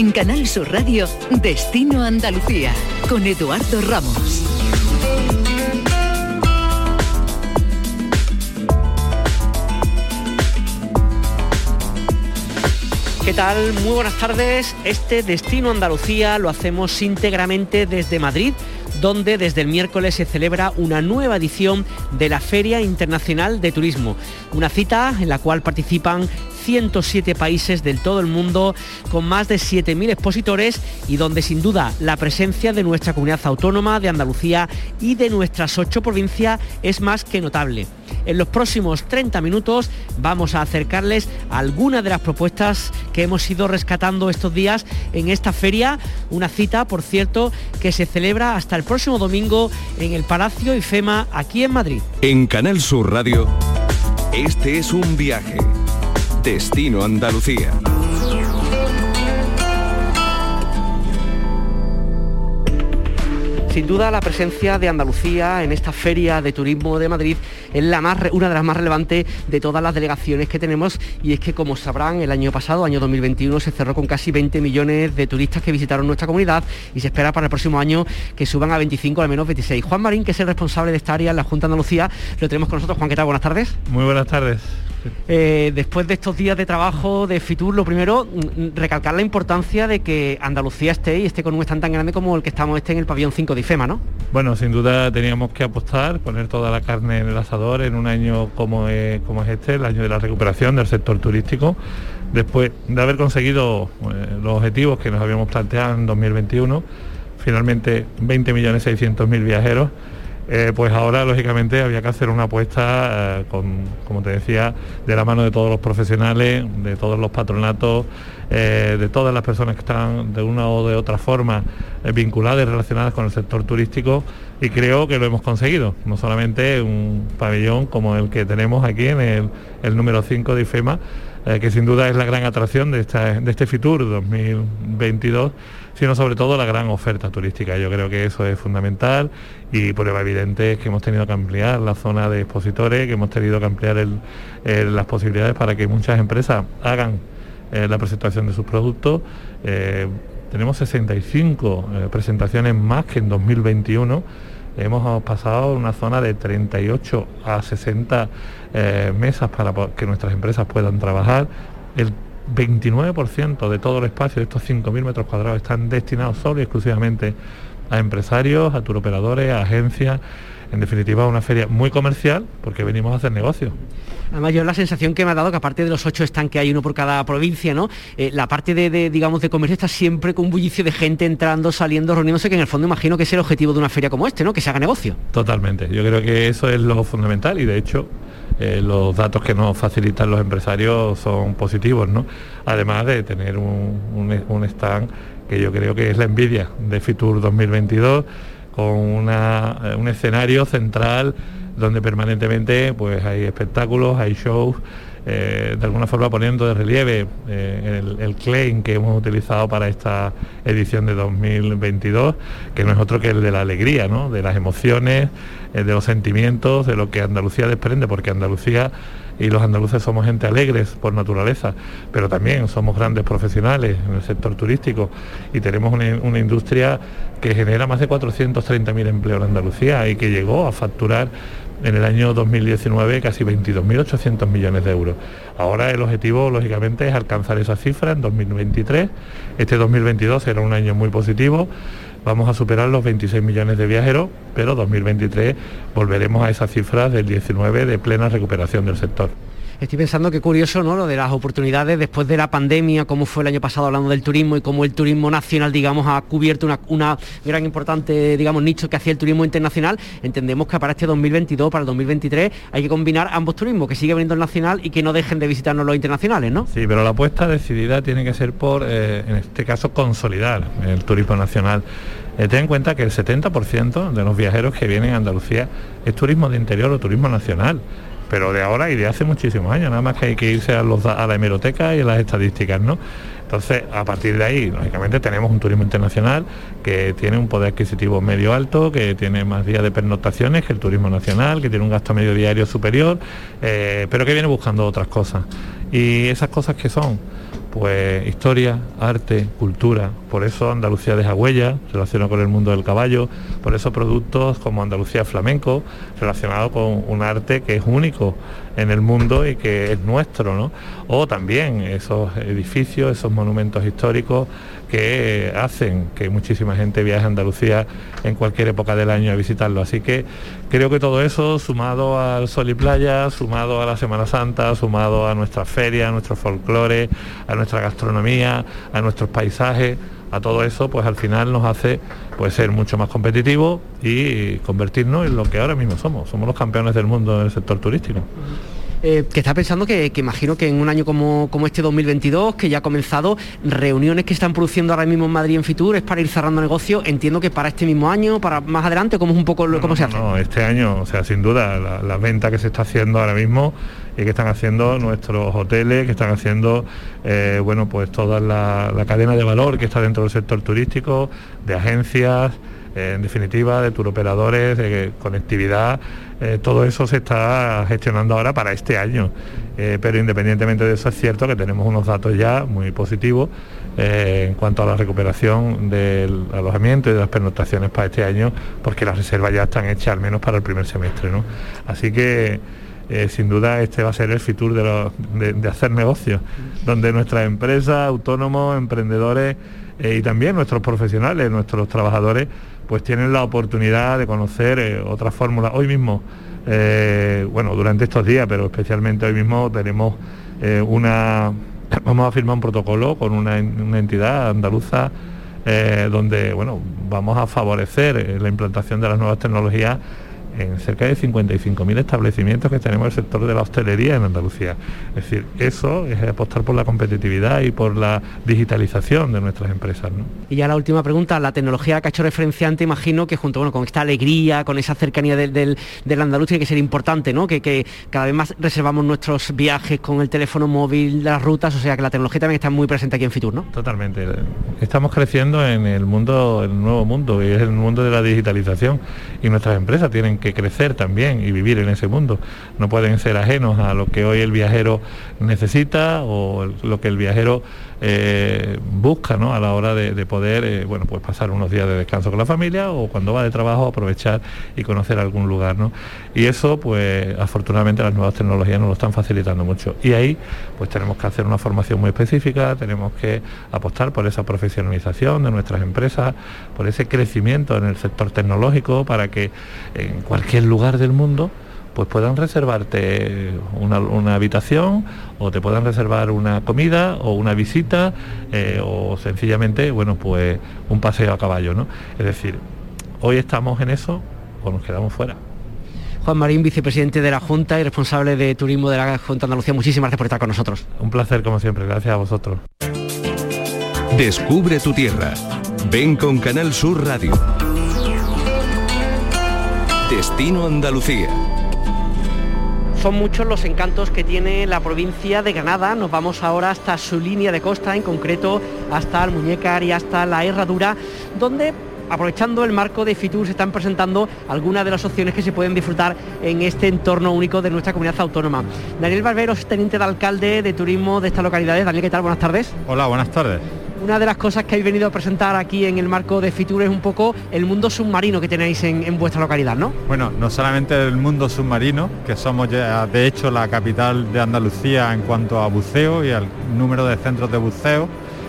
En Canal Sur Radio, Destino Andalucía, con Eduardo Ramos. ¿Qué tal? Muy buenas tardes. Este Destino Andalucía lo hacemos íntegramente desde Madrid donde desde el miércoles se celebra una nueva edición de la Feria Internacional de Turismo, una cita en la cual participan 107 países del todo el mundo con más de 7.000 expositores y donde sin duda la presencia de nuestra comunidad autónoma, de Andalucía y de nuestras ocho provincias es más que notable. En los próximos 30 minutos vamos a acercarles algunas de las propuestas que hemos ido rescatando estos días en esta feria, una cita, por cierto, que se celebra hasta el próximo domingo en el Palacio IFEMA aquí en Madrid. En Canal Sur Radio, este es un viaje Destino Andalucía. Sin duda la presencia de Andalucía en esta feria de turismo de Madrid es la más, una de las más relevantes de todas las delegaciones que tenemos y es que como sabrán el año pasado, año 2021, se cerró con casi 20 millones de turistas que visitaron nuestra comunidad y se espera para el próximo año que suban a 25, al menos 26. Juan Marín, que es el responsable de esta área en la Junta de Andalucía, lo tenemos con nosotros. Juan, ¿qué tal? Buenas tardes. Muy buenas tardes. Eh, después de estos días de trabajo de Fitur, lo primero, mm, recalcar la importancia de que Andalucía esté y esté con un stand tan grande como el que estamos este en el pabellón 5 de IFEMA, ¿no? Bueno, sin duda teníamos que apostar, poner toda la carne en el asador en un año como es, como es este, el año de la recuperación del sector turístico, después de haber conseguido eh, los objetivos que nos habíamos planteado en 2021, finalmente 20.600.000 viajeros eh, pues ahora lógicamente había que hacer una apuesta eh, con, como te decía, de la mano de todos los profesionales, de todos los patronatos, eh, de todas las personas que están de una o de otra forma vinculadas y relacionadas con el sector turístico y creo que lo hemos conseguido, no solamente un pabellón como el que tenemos aquí en el, número 5 de IFEMA, que sin duda es la gran atracción de, de este FITUR 2022 sino sobre todo la gran oferta turística. Yo creo que eso es fundamental y prueba evidente es que hemos tenido que ampliar la zona de expositores, que hemos tenido que ampliar las posibilidades para que muchas empresas hagan eh, la presentación de sus productos. Eh, tenemos 65 eh, presentaciones más que en 2021. Hemos pasado una zona de 38 a 60 mesas para que nuestras empresas puedan trabajar. El 29% de todo el espacio de estos 5.000 metros cuadrados están destinados solo y exclusivamente a empresarios, a turoperadores, a agencias, en definitiva una feria muy comercial porque venimos a hacer negocios. Además, yo la sensación que me ha dado que aparte de los ocho están que hay uno por cada provincia, ¿no? Eh, la parte de, digamos, de comercio está siempre con un bullicio de gente entrando, saliendo, reuniéndose, que en el fondo imagino que es el objetivo de una feria como este, ¿no? Que se haga negocio. Totalmente. Yo creo que eso es lo fundamental y de hecho eh, los datos que nos facilitan los empresarios son positivos, ¿no? Además de tener un, stand que yo creo que es la envidia de Fitur 2022 con eh, un escenario central donde permanentemente pues hay espectáculos, hay shows, eh, de alguna forma poniendo de relieve el, el, claim que hemos utilizado para esta edición de 2022, que no es otro que el de la alegría, ¿no? de las emociones, eh, de los sentimientos, de lo que Andalucía desprende, porque Andalucía y los andaluces somos gente alegres por naturaleza, pero también somos grandes profesionales en el sector turístico y tenemos una, industria que genera más de 430.000 empleos en Andalucía y que llegó a facturar en el año 2019 casi 22.800 millones de euros. Ahora el objetivo, lógicamente, es alcanzar esa cifra en 2023. Este 2022 será un año muy positivo vamos a superar los 26 millones de viajeros, pero 2023 volveremos a esa cifra del 19 de plena recuperación del sector. Estoy pensando que curioso, ¿no? Lo de las oportunidades después de la pandemia, cómo fue el año pasado hablando del turismo y cómo el turismo nacional, digamos, ha cubierto una, gran importante, digamos, nicho que hacía el turismo internacional. Entendemos que para este 2022, para el 2023, hay que combinar ambos turismos, que sigue veniendo el nacional y que no dejen de visitarnos los internacionales, ¿no? Sí, pero la apuesta decidida tiene que ser por, eh, en este caso, consolidar el turismo nacional. Eh, ten en cuenta que el 70% de los viajeros que vienen a Andalucía es turismo de interior o turismo nacional pero de ahora y de hace muchísimos años, nada más que hay que irse a, la hemeroteca y a las estadísticas, ¿no? Entonces, a partir de ahí, lógicamente, tenemos un turismo internacional que tiene un poder adquisitivo medio alto, que tiene más días de pernoctaciones que el turismo nacional, que tiene un gasto medio diario superior, eh, pero que viene buscando otras cosas. Y esas cosas que son pues historia, arte, cultura. Por eso Andalucía deja huella, relaciona con el mundo del caballo, por eso productos como Andalucía Flamenco, relacionado con un arte que es único en el mundo y que es nuestro, ¿no? O también esos edificios, esos monumentos históricos que hacen que muchísima gente viaje a Andalucía en cualquier época del año a visitarlo. Así que creo que todo eso, sumado al sol y playa, sumado a la Semana Santa, sumado a nuestra feria, a nuestro folclore, a nuestra gastronomía, a nuestros paisajes, a todo eso, pues al final nos hace pues, ser mucho más competitivos y convertirnos en lo que ahora mismo somos. Somos los campeones del mundo en el sector turístico. Eh, que está pensando que, imagino que en un año como, como, este 2022, que ya ha comenzado, reuniones que están produciendo ahora mismo en Madrid en Fitur, es para ir cerrando negocio, entiendo que para este mismo año, para más adelante, ¿cómo es un poco cómo se hace? No, este año, o sea, sin duda, la, venta que se está haciendo ahora mismo y que están haciendo nuestros hoteles, que están haciendo, eh, bueno, pues toda la, la cadena de valor que está dentro del sector turístico, de agencias, en definitiva, de turoperadores, de conectividad, eh, todo eso se está gestionando ahora para este año. Eh, pero independientemente de eso es cierto que tenemos unos datos ya muy positivos eh, en cuanto a la recuperación del alojamiento y de las pernoctaciones para este año, porque las reservas ya están hechas al menos para el primer semestre. Así que sin duda este va a ser el futuro de hacer negocios, donde nuestras empresas, autónomos, emprendedores y también nuestros profesionales, nuestros trabajadores, pues tienen la oportunidad de conocer eh, otras fórmulas. Hoy mismo, eh, bueno, durante estos días, pero especialmente hoy mismo tenemos eh, una, vamos a firmar un protocolo con una, entidad andaluza donde, bueno, vamos a favorecer la implantación de las nuevas tecnologías en cerca de 55.000 establecimientos que tenemos en el sector de la hostelería en Andalucía. Es decir, eso es apostar por la competitividad y por la digitalización de nuestras empresas. Y ya la última pregunta, la tecnología que ha hecho referenciante, imagino que junto bueno, con esta alegría, con esa cercanía del, del, andaluz tiene que ser importante, ¿no? Que, que, cada vez más reservamos nuestros viajes con el teléfono móvil, las rutas, o sea que la tecnología también está muy presente aquí en Fitur, ¿no? Totalmente. Estamos creciendo en el mundo, el nuevo mundo, y es el mundo de la digitalización y nuestras empresas tienen que crecer también y vivir en ese mundo. No pueden ser ajenos a lo que hoy el viajero necesita o lo que el viajero eh, busca ¿no? a la hora de, poder eh, bueno, pues pasar unos días de descanso con la familia o cuando va de trabajo aprovechar y conocer algún lugar. ¿no? Y eso, pues afortunadamente las nuevas tecnologías nos lo están facilitando mucho. Y ahí pues tenemos que hacer una formación muy específica, tenemos que apostar por esa profesionalización de nuestras empresas, por ese crecimiento en el sector tecnológico para que en cualquier lugar del mundo pues puedan reservarte una, habitación o te puedan reservar una comida o una visita eh, o sencillamente, bueno, pues un paseo a caballo, ¿no? Es decir, hoy estamos en eso o nos quedamos fuera. Juan Marín, vicepresidente de la Junta y responsable de Turismo de la Junta de Andalucía, muchísimas gracias por estar con nosotros. Un placer como siempre, gracias a vosotros. Descubre tu tierra. Ven con Canal Sur Radio. Destino Andalucía son muchos los encantos que tiene la provincia de Granada. Nos vamos ahora hasta su línea de costa, en concreto hasta el Muñecar y hasta la Herradura, donde aprovechando el marco de FITUR se están presentando algunas de las opciones que se pueden disfrutar en este entorno único de nuestra comunidad autónoma. Daniel Barberos, teniente de alcalde de turismo de estas localidades. Daniel, ¿qué tal? Buenas tardes. Hola, buenas tardes. Una de las cosas que habéis venido a presentar aquí en el marco de Fitur es un poco el mundo submarino que tenéis en, vuestra localidad, ¿no? Bueno, no solamente el mundo submarino, que somos ya de hecho la capital de Andalucía en cuanto a buceo y al número de centros de buceo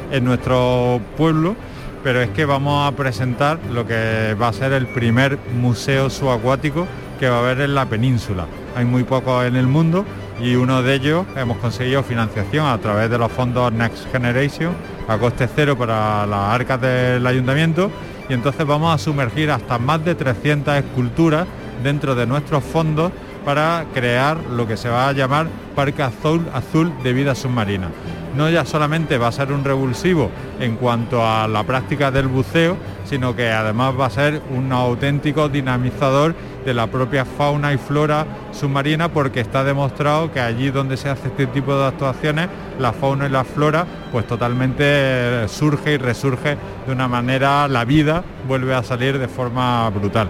en nuestro pueblo, pero es que vamos a presentar lo que va a ser el primer museo subacuático que va a haber en la península. Hay muy pocos en el mundo y uno de ellos hemos conseguido financiación a través de los fondos Next Generation a coste cero para las arcas del ayuntamiento y entonces vamos a sumergir hasta más de 300 esculturas dentro de nuestros fondos para crear lo que se va a llamar Parque Azul, Azul de Vida Submarina. No ya solamente va a ser un revulsivo en cuanto a la práctica del buceo, sino que además va a ser un auténtico dinamizador de la propia fauna y flora submarina porque está demostrado que allí donde se hace este tipo de actuaciones la fauna y la flora pues totalmente surge y resurge de una manera, la vida vuelve a salir de forma brutal.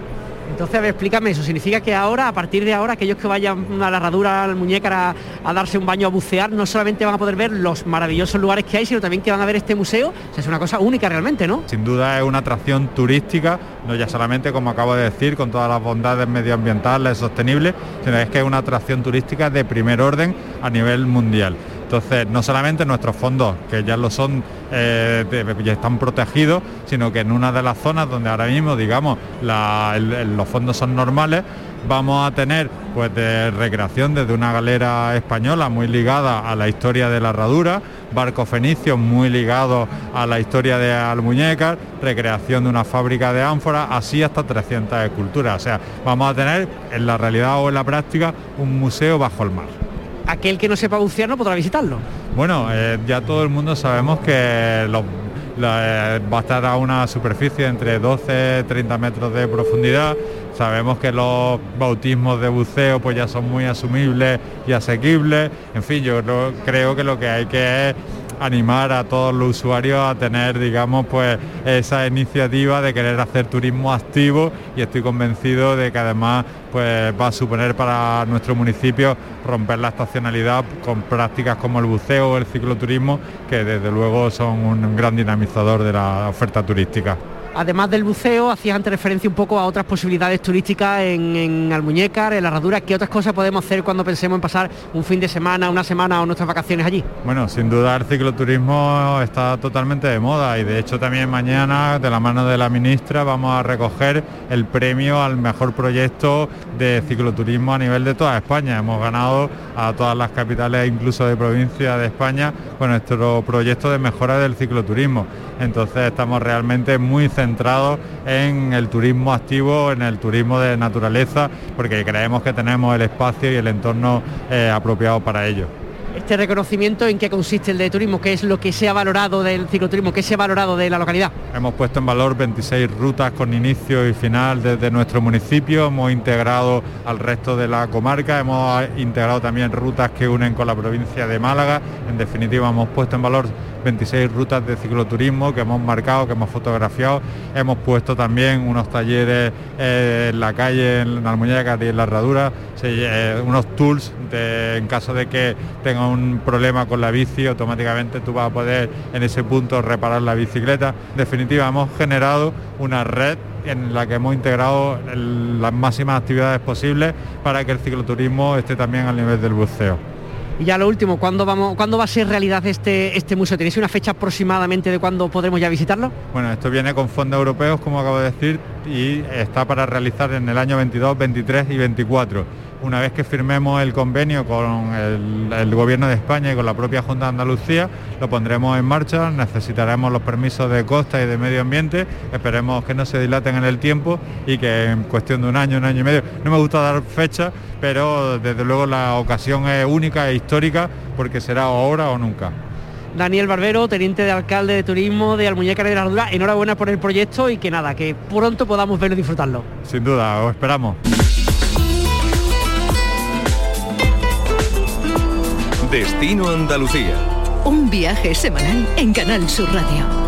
Entonces, a ver, explícame eso. ¿Significa que ahora, a partir de ahora, aquellos que vayan a la herradura, al muñeca, a, darse un baño, a bucear, no solamente van a poder ver los maravillosos lugares que hay, sino también que van a ver este museo? Es una cosa única realmente, ¿no? Sin duda es una atracción turística, no ya solamente, como acabo de decir, con todas las bondades medioambientales, sostenibles, sino es que es una atracción turística de primer orden a nivel mundial. Entonces, no solamente nuestros fondos, que ya lo son, eh, ya están protegidos, sino que en una de las zonas donde ahora mismo, digamos, los fondos son normales, vamos a tener pues recreación desde una galera española muy ligada a la historia de la herradura, barcos fenicios muy ligados a la historia de Almuñécar, recreación de una fábrica de ánforas, así hasta 300 esculturas. O sea, vamos a tener en la realidad o en la práctica un museo bajo el mar aquel que no sepa bucear no podrá visitarlo. Bueno, eh, ya todo el mundo sabemos que eh, va a estar a una superficie entre 12 30 metros de profundidad. Sabemos que los bautismos de buceo pues ya son muy asumibles y asequibles. En fin, yo creo que lo que hay que es animar a todos los usuarios a tener, digamos, pues esa iniciativa de querer hacer turismo activo y estoy convencido de que además pues va a suponer para nuestro municipio romper la estacionalidad con prácticas como el buceo o el cicloturismo, que desde luego son un gran dinamizador de la oferta turística. Además del buceo, hacías antes referencia un poco a otras posibilidades turísticas en, en Almuñécar, en la Herradura. ¿Qué otras cosas podemos hacer cuando pensemos en pasar un fin de semana, una semana o nuestras vacaciones allí? Bueno, sin duda el cicloturismo está totalmente de moda y de hecho también mañana, de la mano de la ministra, vamos a recoger el premio al mejor proyecto de cicloturismo a nivel de toda España. Hemos ganado a todas las capitales, incluso de provincia de España, con nuestro proyecto de mejora del cicloturismo. Entonces estamos realmente muy centrados en el turismo activo, en el turismo de naturaleza, porque creemos que tenemos el espacio y el entorno eh, apropiado para ello este reconocimiento en qué consiste el de turismo, qué es lo que se ha valorado del cicloturismo, qué se ha valorado de la localidad. Hemos puesto en valor 26 rutas con inicio y final desde nuestro municipio, hemos integrado al resto de la comarca, hemos integrado también rutas que unen con la provincia de Málaga, en definitiva hemos puesto en valor 26 rutas de cicloturismo que hemos marcado, que hemos fotografiado. Hemos puesto también unos talleres en la calle, en la muñeca y en la herradura, unos tools en caso de que tenga un problema con la bici, automáticamente tú vas a poder en ese punto reparar la bicicleta. En definitiva, hemos generado una red en la que hemos integrado las máximas actividades posibles para que el cicloturismo esté también al nivel del buceo. Y ya lo último, ¿cuándo, vamos, ¿cuándo va a ser realidad este, este museo? ¿Tenéis una fecha aproximadamente de cuándo podremos ya visitarlo? Bueno, esto viene con fondos europeos, como acabo de decir, y está para realizar en el año 22, 23 y 24 una vez que firmemos el convenio con el, Gobierno de España y con la propia Junta de Andalucía, lo pondremos en marcha, necesitaremos los permisos de costa y de medio ambiente, esperemos que no se dilaten en el tiempo y que en cuestión de un año, un año y medio, no me gusta dar fecha, pero desde luego la ocasión es única e histórica porque será ahora o nunca. Daniel Barbero, teniente de alcalde de turismo de Almuñécar de la Ardura, enhorabuena por el proyecto y que nada, que pronto podamos verlo y disfrutarlo. Sin duda, os esperamos. Destino Andalucía. Un viaje semanal en Canal Sur Radio.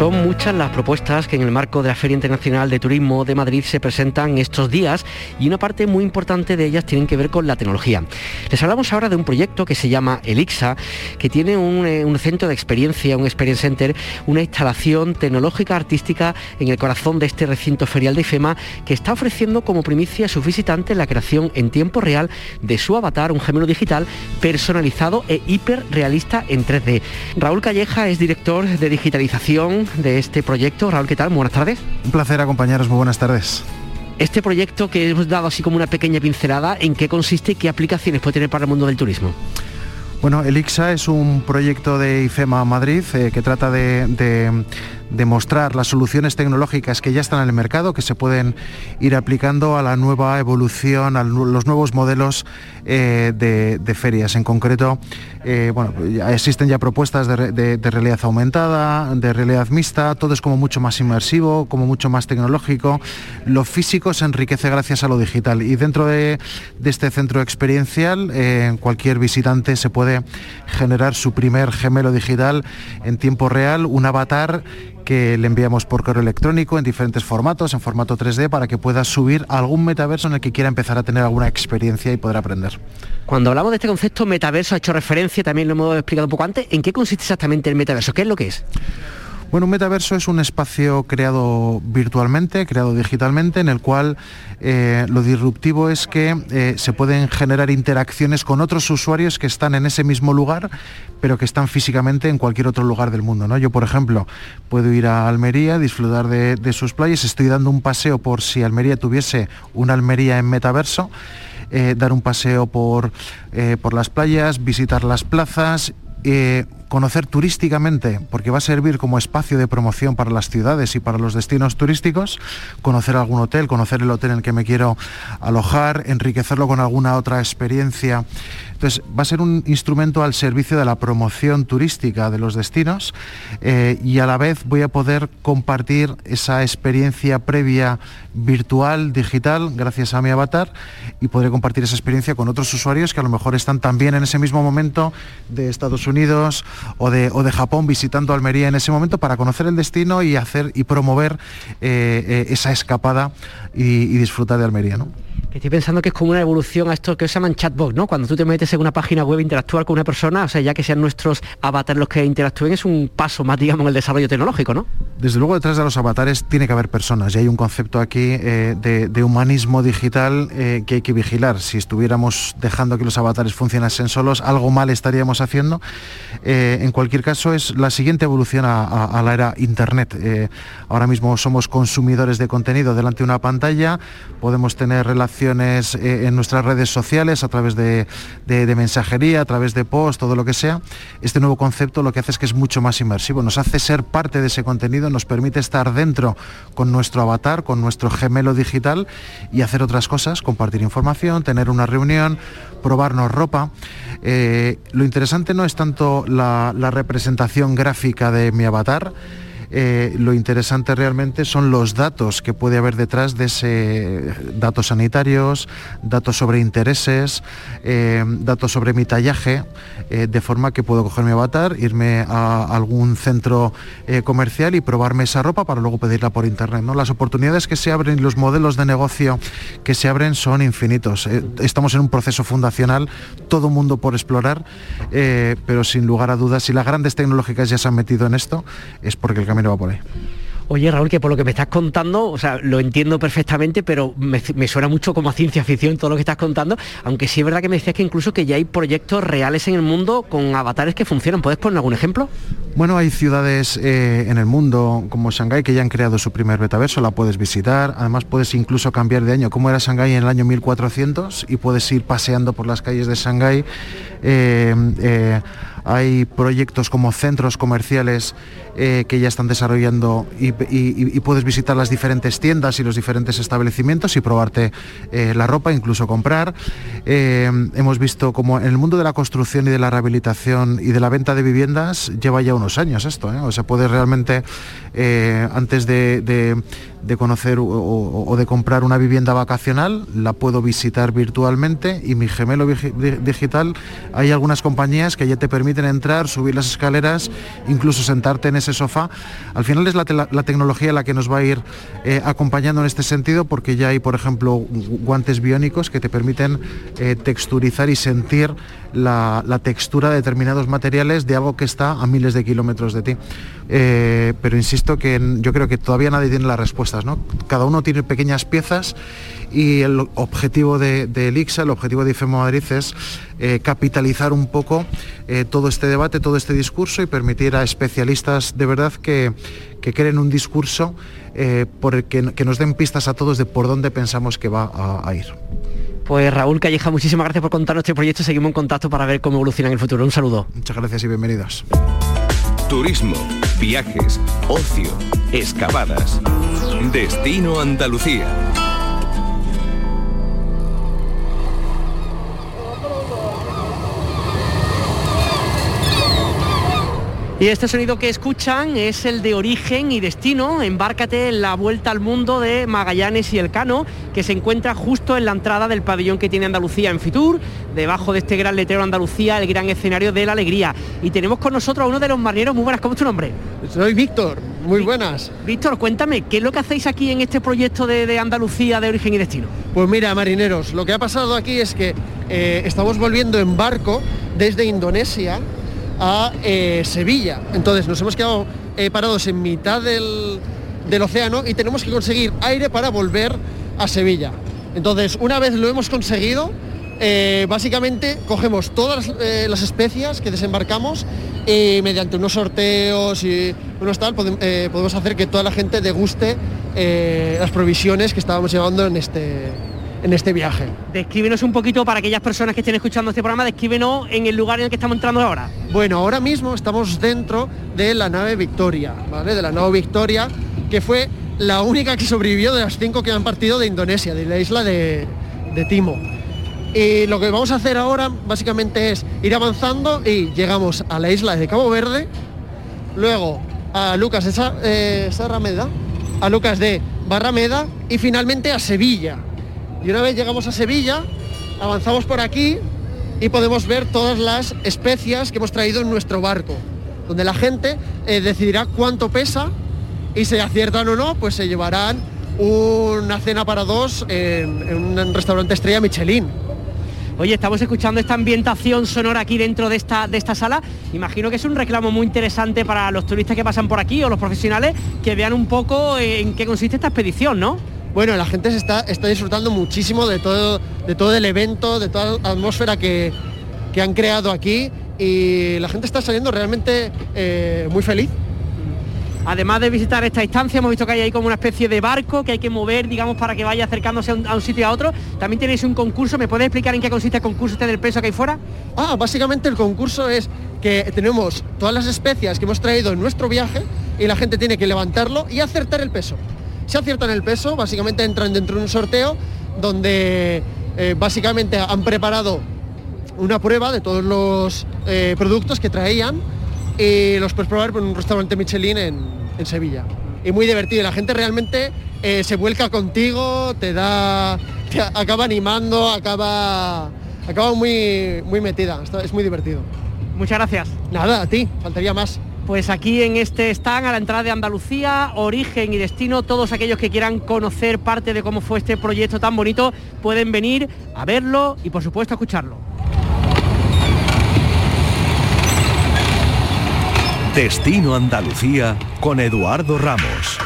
Son muchas las propuestas que en el marco de la Feria Internacional de Turismo de Madrid se presentan estos días y una parte muy importante de ellas tienen que ver con la tecnología. Les hablamos ahora de un proyecto que se llama Elixa, que tiene un, eh, centro de experiencia, un Experience Center, una instalación tecnológica artística en el corazón de este recinto ferial de IFEMA que está ofreciendo como primicia a sus visitantes la creación en tiempo real de su avatar, un gemelo digital personalizado e hiperrealista en 3D. Raúl Calleja es director de digitalización de este proyecto. Raúl, ¿qué tal? buenas tardes. Un placer acompañaros, muy buenas tardes. Este proyecto que hemos dado así como una pequeña pincelada, ¿en qué consiste y qué aplicaciones puede tener para el mundo del turismo? Bueno, Elixa es un proyecto de IFEMA Madrid eh, que trata de demostrar las soluciones tecnológicas que ya están en el mercado, que se pueden ir aplicando a la nueva evolución, a los nuevos modelos eh, de, ferias. En concreto, eh, bueno, existen ya propuestas de, realidad aumentada, de realidad mixta, todo es como mucho más inmersivo, como mucho más tecnológico. Lo físico se enriquece gracias a lo digital y dentro de, este centro experiencial eh, cualquier visitante se puede generar su primer gemelo digital en tiempo real, un avatar que le enviamos por correo electrónico en diferentes formatos, en formato 3D, para que pueda subir algún metaverso en el que quiera empezar a tener alguna experiencia y poder aprender. Cuando hablamos de este concepto metaverso, ha hecho referencia, también lo hemos explicado un poco antes, ¿en qué consiste exactamente el metaverso? ¿Qué es lo que es? Bueno, un metaverso es un espacio creado virtualmente, creado digitalmente, en el cual eh, lo disruptivo es que eh, se pueden generar interacciones con otros usuarios que están en ese mismo lugar, pero que están físicamente en cualquier otro lugar del mundo. ¿no? Yo, por ejemplo, puedo ir a Almería, disfrutar de, sus playas, estoy dando un paseo por si Almería tuviese una Almería en metaverso. Eh, dar un paseo por, por las playas, visitar las plazas, conocer turísticamente, porque va a servir como espacio de promoción para las ciudades y para los destinos turísticos, conocer algún hotel, conocer el hotel en el que me quiero alojar, enriquecerlo con alguna otra experiencia. Entonces, va a ser un instrumento al servicio de la promoción turística de los destinos eh, y a la vez voy a poder compartir esa experiencia previa virtual, digital, gracias a mi avatar y podré compartir esa experiencia con otros usuarios que a lo mejor están también en ese mismo momento de Estados Unidos o de, Japón visitando Almería en ese momento para conocer el destino y hacer y promover eh, eh, esa escapada y, y disfrutar de Almería. ¿no? Estoy pensando que es como una evolución a esto que se llaman chatbot, ¿no? Cuando tú te metes en una página web interactuar con una persona, o sea, ya que sean nuestros avatares los que interactúen, es un paso más, digamos, en el desarrollo tecnológico, ¿no? Desde luego detrás de los avatares tiene que haber personas y hay un concepto aquí eh, de, humanismo digital eh, que hay que vigilar. Si estuviéramos dejando que los avatares funcionasen solos, algo mal estaríamos haciendo. Eh, en cualquier caso, es la siguiente evolución a la era Internet. ahora mismo somos consumidores de contenido delante de una pantalla, podemos tener relaciones eh, en nuestras redes sociales, a través de, mensajería, a través de post, todo lo que sea, este nuevo concepto lo que hace es que es mucho más inmersivo, nos hace ser parte de ese contenido, nos permite estar dentro con nuestro avatar, con nuestro gemelo digital y hacer otras cosas, compartir información, tener una reunión, probarnos ropa. Eh, lo interesante no es tanto la representación gráfica de mi avatar, eh, lo interesante realmente son los datos que puede haber detrás de ese datos sanitarios, datos sobre intereses, eh, datos sobre mi tallaje, eh, de forma que puedo coger mi avatar, irme a algún centro comercial y probarme esa ropa para luego pedirla por internet. ¿no? Las oportunidades que se abren y los modelos de negocio que se abren son infinitos. estamos en un proceso fundacional, todo mundo por explorar, pero sin lugar a dudas, si las grandes tecnológicas ya se han metido en esto, es porque el camino va por ahí. Oye, Raúl, que por lo que me estás contando, o sea, lo entiendo perfectamente, pero me, suena mucho como a ciencia ficción todo lo que estás contando, aunque sí es verdad que me decías que incluso que ya hay proyectos reales en el mundo con avatares que funcionan. ¿Puedes poner algún ejemplo? Bueno, hay ciudades eh, en el mundo como Shanghái que ya han creado su primer metaverso, la puedes visitar, además puedes incluso cambiar de año, como era Shanghái en el año 1400 y puedes ir paseando por las calles de Shanghái. Eh, eh, hay proyectos como centros comerciales eh, que ya están desarrollando y, puedes visitar las diferentes tiendas y los diferentes establecimientos y probarte eh, la ropa, incluso comprar. Eh, hemos visto como en el mundo de la construcción y de la rehabilitación y de la venta de viviendas lleva ya unos años esto, o sea, puedes realmente antes de, conocer o, de comprar una vivienda vacacional, la puedo visitar virtualmente y mi gemelo digital, hay algunas compañías que ya te permiten entrar, subir las escaleras, incluso sentarte en ese sofá. Al final es la, tecnología la que nos va a ir eh, acompañando en este sentido porque ya hay, por ejemplo, guantes biónicos que te permiten eh, texturizar y sentir la, textura de determinados materiales de algo que está a miles de kilómetros de ti. Eh, pero insisto que yo creo que todavía nadie tiene las respuestas. ¿no? Cada uno tiene pequeñas piezas y el objetivo de, de Elixa, el objetivo de IFEMO Madrid es eh, capitalizar un poco eh, todo este debate, todo este discurso y permitir a especialistas de verdad que, creen un discurso por el que, nos den pistas a todos de por dónde pensamos que va a, a ir. Pues Raúl Calleja, muchísimas gracias por contarnos este proyecto. Seguimos en contacto para ver cómo evoluciona en el futuro. Un saludo. Muchas gracias y bienvenidos. Turismo, viajes, ocio, excavadas. Destino Andalucía. Y este sonido que escuchan es el de origen y destino. Embárcate en la vuelta al mundo de Magallanes y el Cano, que se encuentra justo en la entrada del pabellón que tiene Andalucía en Fitur, debajo de este gran letrero Andalucía, el gran escenario de la alegría. Y tenemos con nosotros a uno de los marineros. Muy buenas, ¿cómo es tu nombre? Soy Víctor. Muy buenas. Víctor, cuéntame, ¿qué es lo que hacéis aquí en este proyecto de, Andalucía de origen y destino? Pues mira, marineros, lo que ha pasado aquí es que eh, estamos volviendo en barco desde Indonesia a eh, Sevilla. Entonces nos hemos quedado eh, parados en mitad del, del océano y tenemos que conseguir aire para volver a Sevilla. Entonces, una vez lo hemos conseguido, eh, básicamente cogemos todas las especias que desembarcamos y mediante unos sorteos y unos tal podemos hacer que toda la gente deguste las provisiones que estábamos llevando en este, en este viaje. Descríbenos un poquito para aquellas personas que estén escuchando este programa, descríbenos en el lugar en el que estamos entrando ahora. Bueno, ahora mismo estamos dentro de la nave Victoria, ¿vale? De la nave Victoria, que fue la única que sobrevivió de las cinco que han partido de Indonesia, de la isla de, de Timo. Y lo que vamos a hacer ahora básicamente es ir avanzando y llegamos a la isla de Cabo Verde, luego a Lucas de eh, Sarrameda, a Lucas de Barrameda y finalmente a Sevilla. Y una vez llegamos a Sevilla, avanzamos por aquí y podemos ver todas las especias que hemos traído en nuestro barco, donde la gente eh, decidirá cuánto pesa y si aciertan o no, pues se llevarán una cena para dos en, en un restaurante estrella Michelin. Oye, estamos escuchando esta ambientación sonora aquí dentro de esta, de esta sala. Imagino que es un reclamo muy interesante para los turistas que pasan por aquí o los profesionales que vean un poco en qué consiste esta expedición, ¿no? Bueno, la gente se está, está disfrutando muchísimo de todo, de todo el evento, de toda la atmósfera que, han creado aquí y la gente está saliendo realmente eh, muy feliz Además de visitar esta instancia, hemos visto que hay ahí como una especie de barco que hay que mover, digamos, para que vaya acercándose a un, sitio y a otro. También tenéis un concurso, ¿me puede explicar en qué consiste el concurso este del peso que hay fuera? Ah, básicamente el concurso es que tenemos todas las especias que hemos traído en nuestro viaje y la gente tiene que levantarlo y acertar el peso. Si aciertan el peso, básicamente entran dentro de un sorteo donde eh, básicamente han preparado una prueba de todos los eh, productos que traían y los puedes probar en un restaurante Michelin en, Sevilla. Y muy divertido, la gente realmente eh, se vuelca contigo, te da, acaba animando, acaba, acaba muy, muy metida, es muy divertido. Muchas gracias. Nada, a ti, faltaría más. Pues aquí en este stand a la entrada de Andalucía, origen y destino, todos aquellos que quieran conocer parte de cómo fue este proyecto tan bonito pueden venir a verlo y por supuesto a escucharlo. Destino Andalucía con Eduardo Ramos.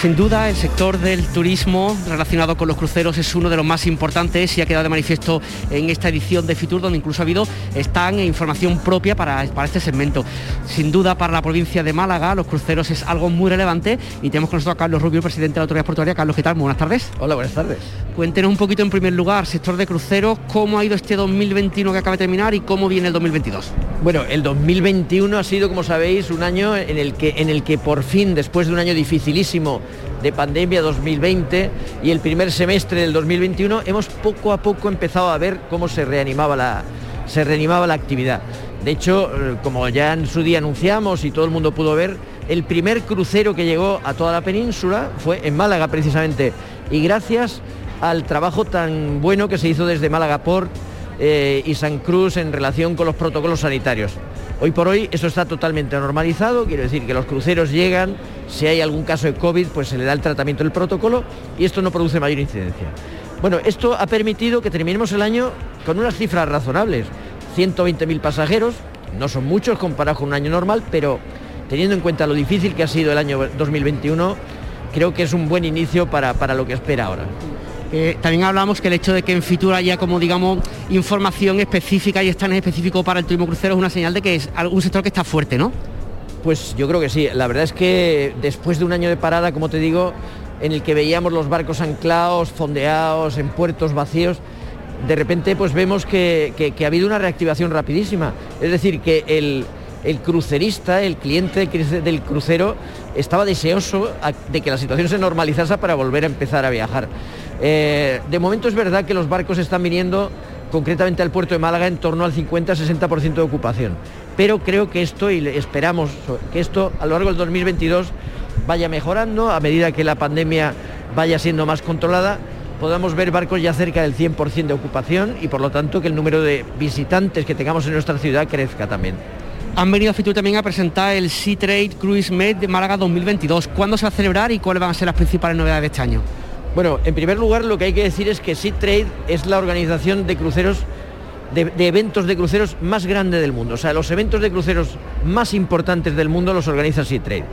Sin duda, el sector del turismo relacionado con los cruceros es uno de los más importantes y ha quedado de manifiesto en esta edición de Fitur, donde incluso ha habido están e información propia para, para este segmento. Sin duda, para la provincia de Málaga, los cruceros es algo muy relevante y tenemos con nosotros a Carlos Rubio, presidente de la Autoridad Portuaria. Carlos, ¿qué tal? Muy buenas tardes. Hola, buenas tardes. Cuéntenos un poquito en primer lugar, sector de cruceros, cómo ha ido este 2021 que acaba de terminar y cómo viene el 2022. Bueno, el 2021 ha sido, como sabéis, un año en el que, en el que por fin, después de un año dificilísimo, de pandemia 2020 y el primer semestre del 2021 hemos poco a poco empezado a ver cómo se reanimaba la, se reanimaba la actividad. De hecho, eh, como ya en su día anunciamos y todo el mundo pudo ver, el primer crucero que llegó a toda la península fue en Málaga precisamente y gracias al trabajo tan bueno que se hizo desde Málaga Port eh, y San Cruz en relación con los protocolos sanitarios. Hoy por hoy eso está totalmente normalizado, quiero decir que los cruceros llegan, si hay algún caso de COVID, pues se le da el tratamiento del protocolo y esto no produce mayor incidencia. Bueno, esto ha permitido que terminemos el año con unas cifras razonables. 120.000 pasajeros, no son muchos comparados con un año normal, pero teniendo en cuenta lo difícil que ha sido el año 2021, creo que es un buen inicio para, para lo que espera ahora. Eh, también hablamos que el hecho de que en Fitur haya como digamos información específica y en específico para el turismo crucero es una señal de que es un sector que está fuerte, ¿no? Pues yo creo que sí. La verdad es que después de un año de parada, como te digo, en el que veíamos los barcos anclados, fondeados, en puertos vacíos, de repente pues vemos que, ha habido una reactivación rapidísima. Es decir, que el, el crucerista, el cliente del crucero, estaba deseoso de que la situación se normalizase para volver a empezar a viajar. Eh, de momento es verdad que los barcos están viniendo concretamente al puerto de Málaga en torno al 50-60% de ocupación. Pero creo que esto, y esperamos que esto a lo largo del 2022 vaya mejorando a medida que la pandemia vaya siendo más controlada, podamos ver barcos ya cerca del 100% de ocupación y por lo tanto que el número de visitantes que tengamos en nuestra ciudad crezca también. han venido a Fitur también a presentar el Sea Trade Cruise Med de Málaga 2022. ¿Cuándo se va a celebrar y cuáles van a ser las principales novedades de este año? Bueno, en primer lugar lo que hay que decir es que Sea Trade es la organización de cruceros de, eventos de cruceros más grande del mundo. O sea, los eventos de cruceros más importantes del mundo los organiza Sea Trade.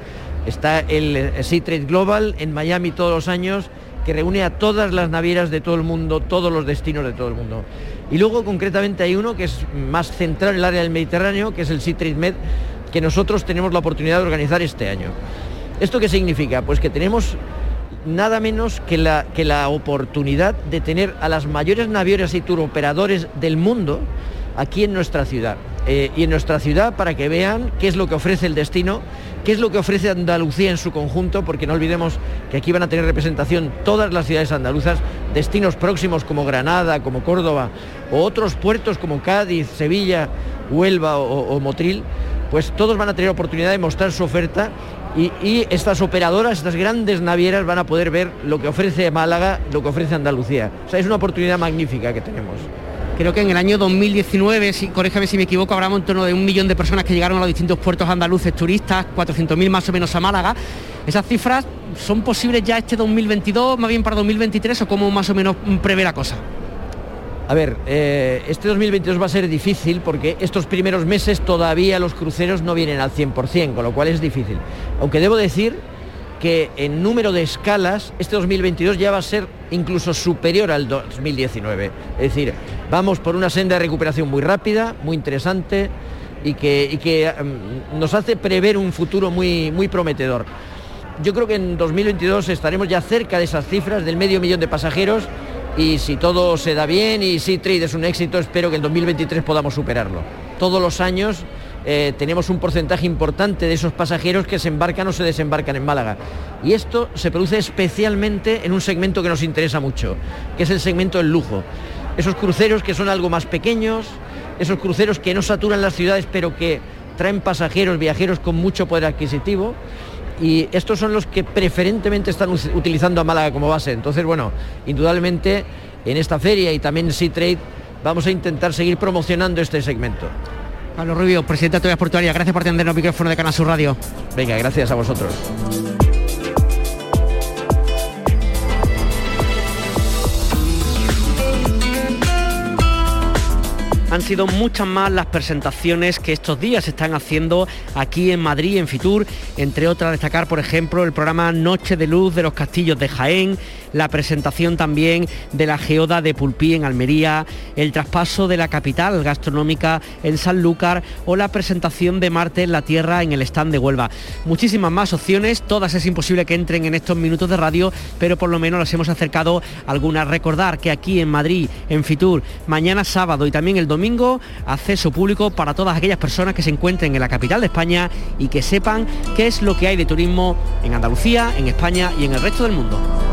Está el eh, Sea Trade Global en Miami todos los años, que reúne a todas las navieras de todo el mundo, todos los destinos de todo el mundo. Y luego concretamente hay uno que es más central en el área del Mediterráneo, que es el Sea Trade Med, que nosotros tenemos la oportunidad de organizar este año. ¿Esto qué significa? Pues que tenemos nada menos que la, que la oportunidad de tener a las mayores navieras y turoperadores del mundo aquí en nuestra ciudad. Eh, y en nuestra ciudad para que vean qué es lo que ofrece el destino, qué es lo que ofrece Andalucía en su conjunto, porque no olvidemos que aquí van a tener representación todas las ciudades andaluzas, destinos próximos como Granada, como Córdoba, o otros puertos como Cádiz, Sevilla, Huelva o Motril, pues todos van a tener oportunidad de mostrar su oferta y, estas operadoras, estas grandes navieras van a poder ver lo que ofrece Málaga, lo que ofrece Andalucía. O sea, es una oportunidad magnífica que tenemos. Creo que en el año 2019, si, corrígeme si me equivoco, habrá en torno de un millón de personas que llegaron a los distintos puertos andaluces turistas, 400.000 más o menos a Málaga. ¿Esas cifras son posibles ya este 2022, más bien para 2023 o cómo más o menos prevé la cosa? A ver, eh, este 2022 va a ser difícil porque estos primeros meses todavía los cruceros no vienen al 100%, con lo cual es difícil. Aunque debo decir que en número de escalas, este 2022 ya va a ser incluso superior al 2019. Es decir, vamos por una senda de recuperación muy rápida, muy interesante y que, mm, nos hace prever un futuro muy, muy prometedor. Yo creo que en 2022 estaremos ya cerca de esas cifras del medio millón de pasajeros y si todo se da bien y si Trade es un éxito, espero que en 2023 podamos superarlo. Todos los años eh, tenemos un porcentaje importante de esos pasajeros que se embarcan o se desembarcan en Málaga. Y esto se produce especialmente en un segmento que nos interesa mucho, que es el segmento del lujo. Esos cruceros que son algo más pequeños, esos cruceros que no saturan las ciudades pero que traen pasajeros, viajeros con mucho poder adquisitivo y estos son los que preferentemente están utilizando a Málaga como base. Entonces, bueno, indudablemente en esta feria y también en Sea Trade vamos a intentar seguir promocionando este segmento. Pablo Rubio, presidente de Autoridad Portuaria, gracias por atender el micrófono de Canal Sur Radio. Venga, gracias a vosotros. Han sido muchas más las presentaciones que estos días están haciendo aquí en Madrid, en Fitur, entre otras destacar, por ejemplo, el programa Noche de Luz de los Castillos de Jaén, la presentación también de la geoda de Pulpí en Almería, el traspaso de la capital gastronómica en Sanlúcar o la presentación de Marte en la Tierra en el stand de Huelva. Muchísimas más opciones, todas es imposible que entren en estos minutos de radio, pero por lo menos las hemos acercado algunas. Recordar que aquí en Madrid, en Fitur, mañana sábado y también el domingo, acceso público para todas aquellas personas que se encuentren en la capital de España y que sepan qué es lo que hay de turismo en Andalucía, en España y en el resto del mundo.